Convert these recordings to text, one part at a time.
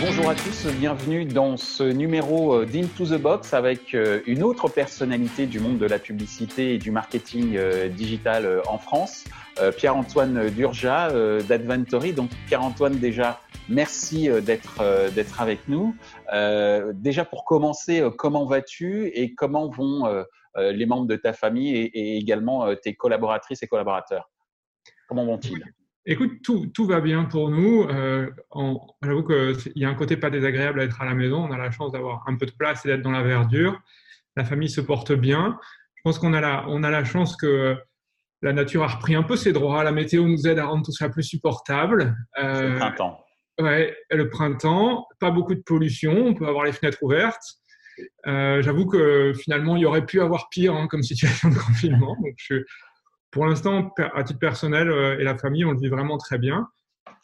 Bonjour à tous, bienvenue dans ce numéro euh, d'Into the Box avec euh, une autre personnalité du monde de la publicité et du marketing euh, digital en France, Pierre-Antoine Durja d'Adventory. Donc Pierre-Antoine, déjà, merci d'être d'être avec nous. Déjà pour commencer, comment vas-tu et comment vont les membres de ta famille et également tes collaboratrices et collaborateurs? Comment vont-ils? Écoute, tout, tout, va bien pour nous. Euh, J'avoue qu'il y a un côté pas désagréable à être à la maison. On a la chance d'avoir un peu de place et d'être dans la verdure. La famille se porte bien. Je pense qu'on a, la, on a la chance que la nature a repris un peu ses droits. La météo nous aide à rendre tout ça plus supportable. Euh, le printemps. Ouais, le printemps. Pas beaucoup de pollution. On peut avoir les fenêtres ouvertes. Euh, J'avoue que finalement, il y aurait pu avoir pire hein, comme situation de confinement. Donc, je, pour l'instant, à titre personnel euh, et la famille, on le vit vraiment très bien.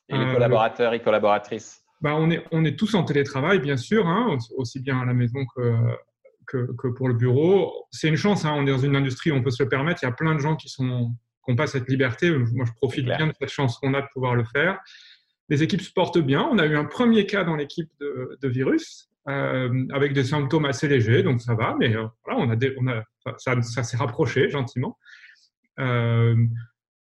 Et les euh, collaborateurs et collaboratrices bah, on, est, on est tous en télétravail, bien sûr, hein, aussi bien à la maison que, que, pour le bureau. C'est une chance, hein, on est dans une industrie où on peut se le permettre. Il y a plein de gens qui sont qui n'ont pas cette liberté. Moi, je profite bien de cette chance qu'on a de pouvoir le faire. Les équipes se portent bien. On a eu un premier cas dans l'équipe de, de, virus euh, avec des symptômes assez légers, donc ça va. Mais voilà, on a, on a ça, ça s'est rapproché gentiment. Euh,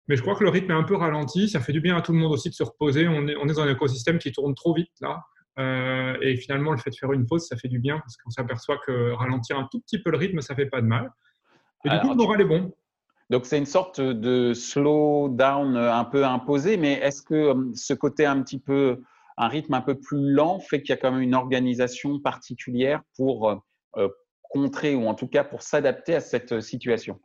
mais je crois que le rythme est un peu ralenti. Ça fait du bien à tout le monde aussi de se reposer. On est, on est dans un écosystème qui tourne trop vite là. Euh, et finalement, le fait de faire une pause, ça fait du bien parce qu'on s'aperçoit que ralentir un tout petit peu le rythme, ça fait pas de mal. Et du coup, le moral est bon. Donc, c'est une sorte de slow down un peu imposé, mais est-ce que euh, ce côté un petit peu, un rythme un peu plus lent fait qu'il y a quand même une organisation particulière pour contrer ou en tout cas pour s'adapter à cette situation?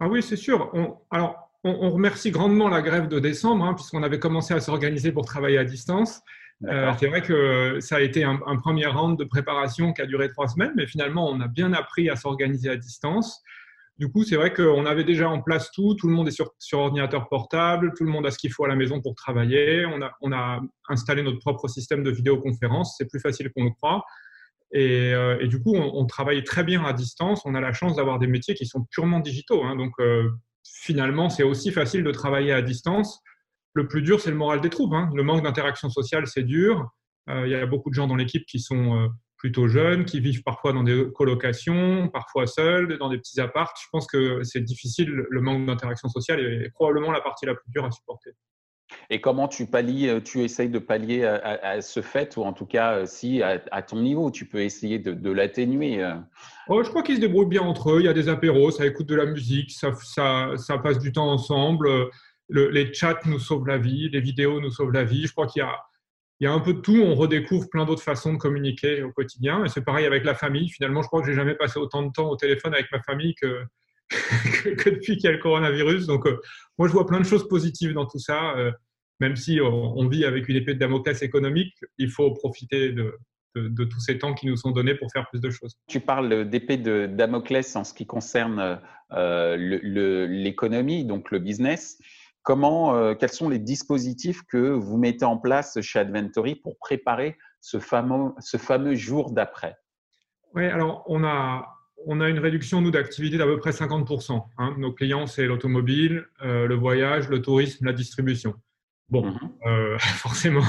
Ah oui, c'est sûr. On, alors, on, remercie grandement la grève de décembre, hein, puisqu'on avait commencé à s'organiser pour travailler à distance. Euh, c'est vrai que ça a été un, premier round de préparation qui a duré trois semaines, mais finalement, on a bien appris à s'organiser à distance. Du coup, c'est vrai qu'on avait déjà en place tout. Tout le monde est sur, sur, ordinateur portable, tout le monde a ce qu'il faut à la maison pour travailler. On a, on a installé notre propre système de vidéoconférence. C'est plus facile qu'on le croit. Euh, et, du coup, on, travaille très bien à distance. On a la chance d'avoir des métiers qui sont purement digitaux. Hein. donc, euh, finalement, c'est aussi facile de travailler à distance. Le plus dur, c'est le moral des troupes. Hein. Le manque d'interaction sociale, c'est dur. Euh, il y a beaucoup de gens dans l'équipe qui sont plutôt jeunes, qui vivent parfois dans des colocations, parfois seuls, dans des petits apparts. Je pense que c'est difficile. Le manque d'interaction sociale est probablement la partie la plus dure à supporter. Et comment tu pallies, euh, tu essayes de pallier à, ce fait, ou en tout cas, euh, si à, ton niveau, tu peux essayer de, l'atténuer euh? oh, Je crois qu'ils se débrouillent bien entre eux. Il y a des apéros, ça écoute de la musique, ça, passe du temps ensemble. les chats nous sauvent la vie, les vidéos nous sauvent la vie. Je crois qu'il y a, il y a un peu de tout. On redécouvre plein d'autres façons de communiquer au quotidien. Et c'est pareil avec la famille. Finalement, je crois que j'ai jamais passé autant de temps au téléphone avec ma famille que, depuis qu'il y a le coronavirus. Donc, moi, je vois plein de choses positives dans tout ça même si on, vit avec une épée de Damoclès économique, il faut profiter de, tous ces temps qui nous sont donnés pour faire plus de choses. Tu parles d'épée de Damoclès en ce qui concerne euh, l'économie, donc le business. Comment, euh, quels sont les dispositifs que vous mettez en place chez Adventory pour préparer ce fameux, ce fameux jour d'après? Oui, alors on a, on a une réduction, nous, d'activité d'à peu près 50%. Hein. Nos clients, c'est l'automobile, euh, le voyage, le tourisme, la distribution. Bon, mhm. euh, forcément,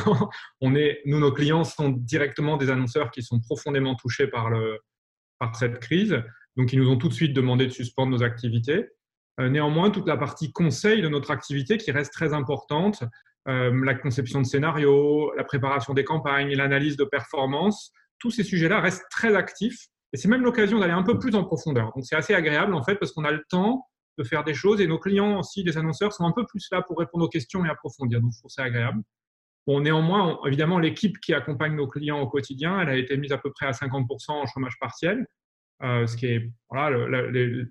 on est, nous, nos clients sont directement des annonceurs qui sont profondément touchés par, le, par cette crise. Donc, ils nous ont tout de suite demandé de suspendre nos activités. Euh, néanmoins, toute la partie conseil de notre activité qui reste très importante, euh, la conception de scénarios, la préparation des campagnes, l'analyse de performance, tous ces sujets-là restent très actifs. Et c'est même l'occasion d'aller un peu plus en profondeur. Donc, c'est assez agréable, en fait, parce qu'on a le temps de faire des choses et nos clients aussi, les annonceurs, sont un peu plus là pour répondre aux questions et approfondir. Donc, je trouve ça agréable. Bon, néanmoins, évidemment, l'équipe qui accompagne nos clients au quotidien, elle a été mise à peu près à 50% en chômage partiel, euh, ce qui est voilà,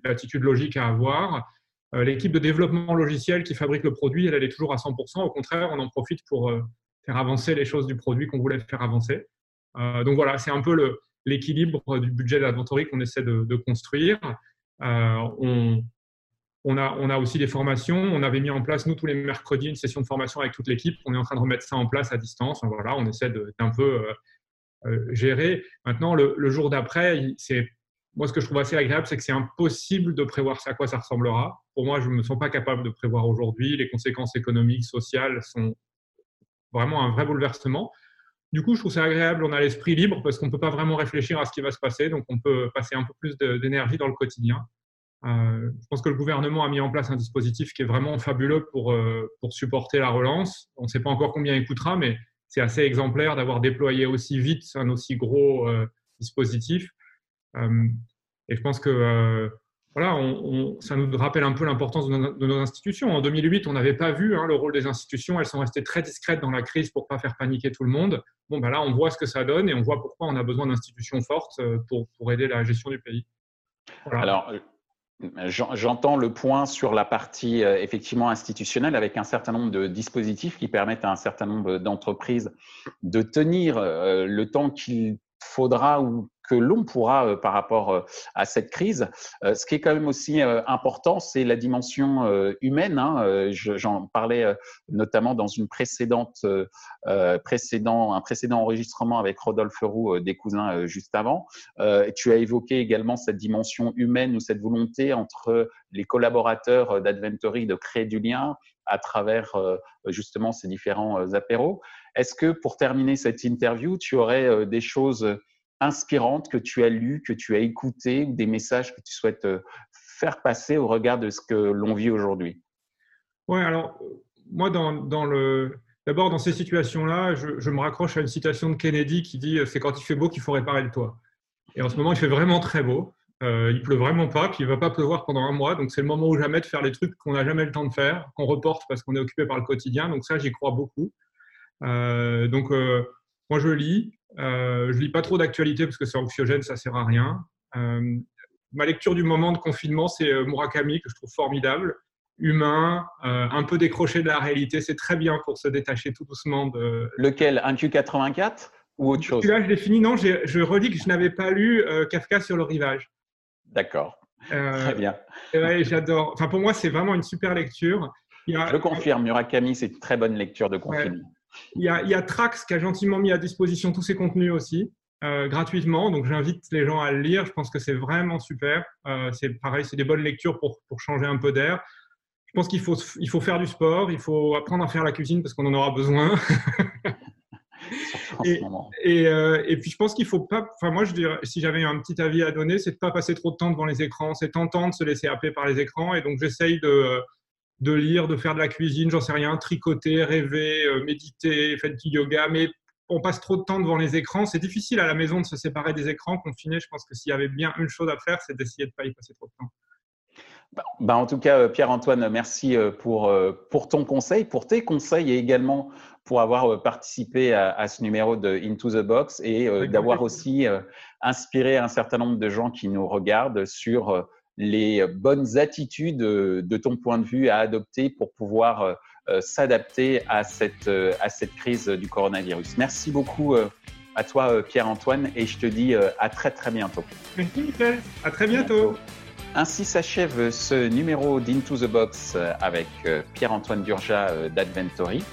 l'attitude logique à avoir. Euh, l'équipe de développement logiciel qui fabrique le produit, elle, est toujours à 100%. Au contraire, on en profite pour euh, faire avancer les choses du produit qu'on voulait faire avancer. donc voilà, c'est un peu l'équilibre du budget d'inventory qu'on essaie de, de construire. on, on a, aussi des formations. On avait mis en place, nous, tous les mercredis, une session de formation avec toute l'équipe. On est en train de remettre ça en place à distance. Voilà, on essaie d'un peu euh, euh, gérer. Maintenant, le, jour d'après, c'est moi, ce que je trouve assez agréable, c'est que c'est impossible de prévoir à quoi ça ressemblera. Pour moi, je ne me sens pas capable de prévoir aujourd'hui. Les conséquences économiques, sociales sont vraiment un vrai bouleversement. du coup, je trouve ça agréable. On a l'esprit libre parce qu'on ne peut pas vraiment réfléchir à ce qui va se passer. Donc, on peut passer un peu plus d'énergie dans le quotidien. Euh, je pense que le gouvernement a mis en place un dispositif qui est vraiment fabuleux pour, euh, pour supporter la relance. On ne sait pas encore combien il coûtera, mais c'est assez exemplaire d'avoir déployé aussi vite un aussi gros euh, dispositif. et je pense que voilà, ça nous rappelle un peu l'importance de, nos institutions. En 2008, on n'avait pas vu hein, le rôle des institutions. Elles sont restées très discrètes dans la crise pour pas faire paniquer tout le monde. Bon, ben là, on voit ce que ça donne et on voit pourquoi on a besoin d'institutions fortes pour, pour aider la gestion du pays. Alors, J'entends le point sur la partie euh, effectivement institutionnelle avec un certain nombre de dispositifs qui permettent à un certain nombre d'entreprises de tenir euh, le temps qu'il faudra ou que l'on pourra euh, par rapport euh, à cette crise. Euh, ce qui est quand même aussi important, c'est la dimension humaine. Hein. J'en parlais notamment dans une précédente, précédent, un précédent enregistrement avec Rodolphe Roux des cousins juste avant. Tu as évoqué également cette dimension humaine ou cette volonté entre les collaborateurs d'Adventory de créer du lien à travers justement ces différents apéros. Est-ce que pour terminer cette interview, tu aurais des choses inspirantes que tu as lues, que tu as écoutées, ou des messages que tu souhaites euh, faire passer au regard de ce que l'on vit aujourd'hui? Oui, alors moi, dans, le... d'abord, dans ces situations-là, je, me raccroche à une citation de Kennedy qui dit C'est quand il fait beau qu'il faut réparer le toit. Et en ce moment, il fait vraiment très beau. Euh, il pleut vraiment pas, puis il va pas pleuvoir pendant un mois. Donc c'est le moment ou jamais de faire les trucs qu'on n'a jamais le temps de faire, qu'on reporte parce qu'on est occupé par le quotidien. Donc ça, j'y crois beaucoup. Euh, donc euh, moi, je lis. Euh, je lis pas trop d'actualité parce que c'est anxiogène, ça sert à rien. Euh, ma lecture du moment de confinement, c'est euh, Murakami que je trouve formidable, humain, un peu décroché de la réalité. C'est très bien pour se détacher tout doucement de. Lequel? Un Q84 ou autre chose? Là, je l'ai fini. Non, je relis que je n'avais pas lu Kafka sur le rivage. D'accord. Très bien. J'adore. Enfin, pour moi, c'est vraiment une super lecture. Je confirme, Murakami, c'est une très bonne lecture de confinement. Il y, a, Trax qui a gentiment mis à disposition tous ses contenus aussi, euh, gratuitement. Donc j'invite les gens à le lire. Je pense que c'est vraiment super. Euh, c'est pareil, c'est des bonnes lectures pour, pour changer un peu d'air. Je pense qu'il faut, il faut faire du sport, il faut apprendre à faire la cuisine parce qu'on en aura besoin. et, et, euh, et, puis je pense qu'il faut pas. Enfin moi je dirais, si j'avais un petit avis à donner, c'est de pas passer trop de temps devant les écrans. C'est tentant de se laisser happer par les écrans et donc j'essaye de de lire, de faire de la cuisine, j'en sais rien, tricoter, rêver, euh, méditer, faire du yoga, mais on passe trop de temps devant les écrans. C'est difficile à la maison de se séparer des écrans. Confiné, je pense que s'il y avait bien une chose à faire, c'est d'essayer de ne pas y passer trop de temps. Bah, bah, en tout cas, euh, Pierre-Antoine, merci euh, pour, pour ton conseil, pour tes conseils et également pour avoir participé à, ce numéro de Into the Box et d'avoir aussi inspiré un certain nombre de gens qui nous regardent sur les bonnes attitudes euh, de ton point de vue à adopter pour pouvoir euh, euh, s'adapter à cette, à cette crise du coronavirus. Merci beaucoup à toi, Pierre-Antoine, et je te dis à très très bientôt. Merci, Michel. À très bientôt. Ainsi s'achève ce numéro d'Into the Box avec Pierre-Antoine Durja d'Adventory.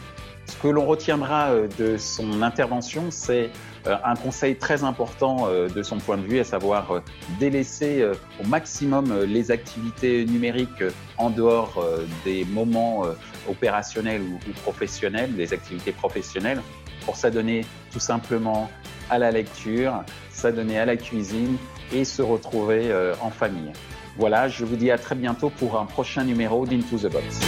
Ce que l'on retiendra de son intervention, c'est euh, un conseil très important euh, de son point de vue, à savoir euh, délaisser au maximum les activités numériques en dehors des moments opérationnels ou, professionnels, des activités professionnelles, pour s'adonner tout simplement à la lecture, s'adonner à la cuisine et se retrouver en famille. Voilà, je vous dis à très bientôt pour un prochain numéro d'Into the Box.